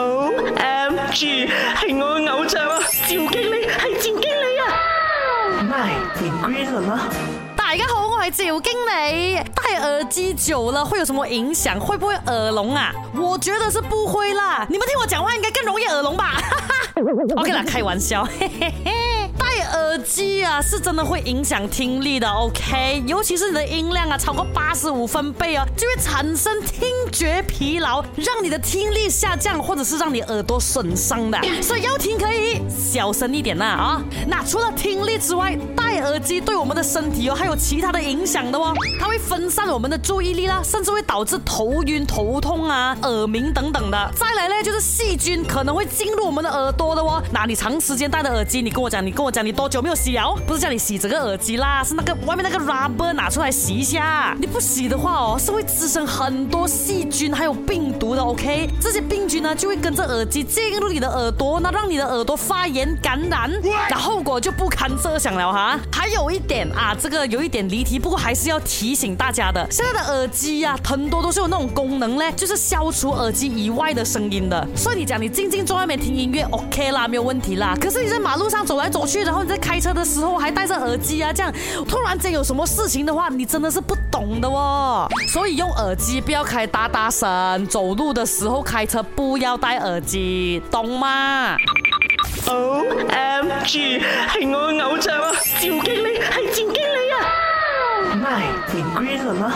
O M G，系我嘅偶像啊！赵经理系赵经理啊！My Green 啦！大家好，我系赵经理。戴耳机久了会有什么影响？会不会耳聋啊？我觉得是不会啦。你们听我讲话应该更容易耳聋吧？OK 啦，开玩笑，嘿嘿嘿。机啊，是真的会影响听力的，OK，尤其是你的音量啊，超过八十五分贝哦，就会产生听觉疲劳，让你的听力下降，或者是让你耳朵损伤的。所以要听可以小声一点呐啊。那除了听力之外，戴耳机对我们的身体哦，还有其他的影响的哦。它会分散我们的注意力啦，甚至会导致头晕、头痛啊、耳鸣等等的。再来呢，就是细菌可能会进入我们的耳朵的哦。那你长时间戴的耳机，你跟我讲，你跟我讲，你多久？洗哦，不是叫你洗整个耳机啦，是那个外面那个 rubber 拿出来洗一下。你不洗的话哦，是会滋生很多细菌还有病毒的。OK，这些病菌呢就会跟着耳机进入你的耳朵，那让你的耳朵发炎感染，那后果就不堪设想了哈。还有一点啊，这个有一点离题，不过还是要提醒大家的。现在的耳机呀，很多都是有那种功能嘞，就是消除耳机以外的声音的。所以你讲你静静坐外面听音乐，OK 啦，没有问题啦。可是你在马路上走来走去，然后你在。开车的时候还戴着耳机啊，这样突然间有什么事情的话，你真的是不懂的哦。所以用耳机不要开大大声，走路的时候开车不要戴耳机，懂吗？O M G，系我偶像啊，赵经理系赵经理啊唔 y Green 了吗？